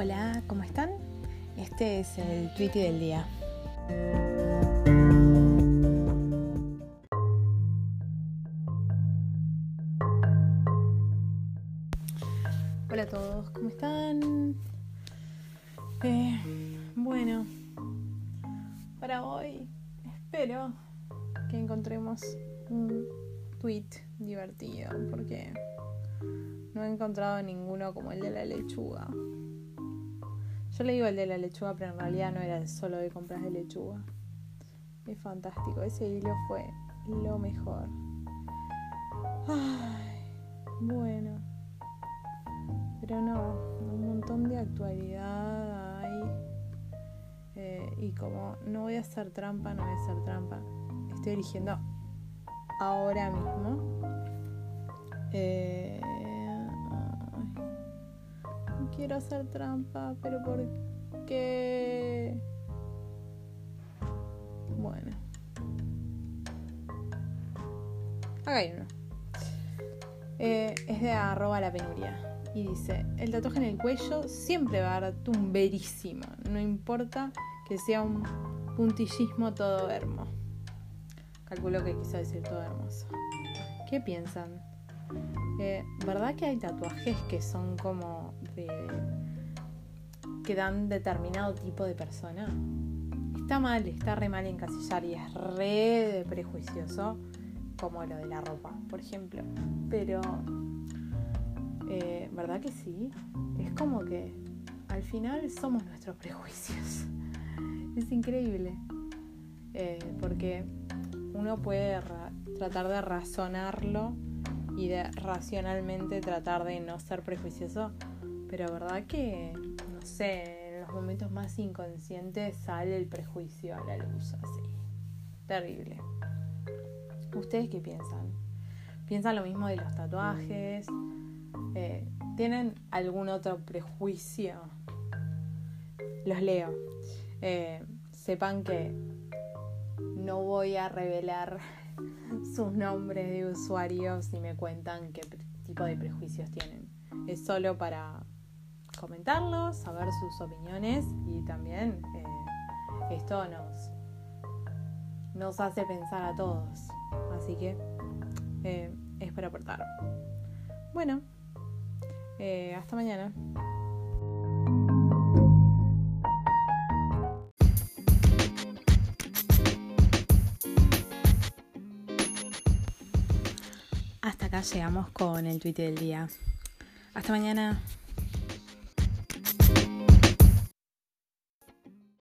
Hola, ¿cómo están? Este es el tweet del día. Hola a todos, ¿cómo están? Eh, bueno, para hoy espero que encontremos un tweet divertido porque no he encontrado ninguno como el de la lechuga. Yo le digo el de la lechuga, pero en realidad no era solo de compras de lechuga. Es fantástico, ese hilo fue lo mejor. Ay, bueno. Pero no, un montón de actualidad hay. Eh, y como no voy a hacer trampa, no voy a hacer trampa. Estoy eligiendo ahora mismo. Quiero hacer trampa, pero ¿por qué? Bueno. Acá hay uno. Eh, es de arroba la penuria. Y dice, el tatuaje en el cuello siempre va a dar tumberísimo. No importa que sea un puntillismo todo hermoso. Calculo que quiso decir todo hermoso. ¿Qué piensan? Eh, ¿Verdad que hay tatuajes que son como de. que dan determinado tipo de persona? Está mal, está re mal encasillar y es re prejuicioso, como lo de la ropa, por ejemplo. Pero. Eh, ¿Verdad que sí? Es como que al final somos nuestros prejuicios. Es increíble. Eh, porque uno puede tratar de razonarlo y de racionalmente tratar de no ser prejuicioso, pero verdad que, no sé, en los momentos más inconscientes sale el prejuicio a la luz, así. Terrible. ¿Ustedes qué piensan? ¿Piensan lo mismo de los tatuajes? Eh, ¿Tienen algún otro prejuicio? Los leo. Eh, sepan que no voy a revelar sus nombres de usuarios y me cuentan qué tipo de prejuicios tienen. Es solo para comentarlos, saber sus opiniones y también eh, esto nos, nos hace pensar a todos. Así que eh, es para aportar. Bueno, eh, hasta mañana. Llegamos con el tweet del día. Hasta mañana.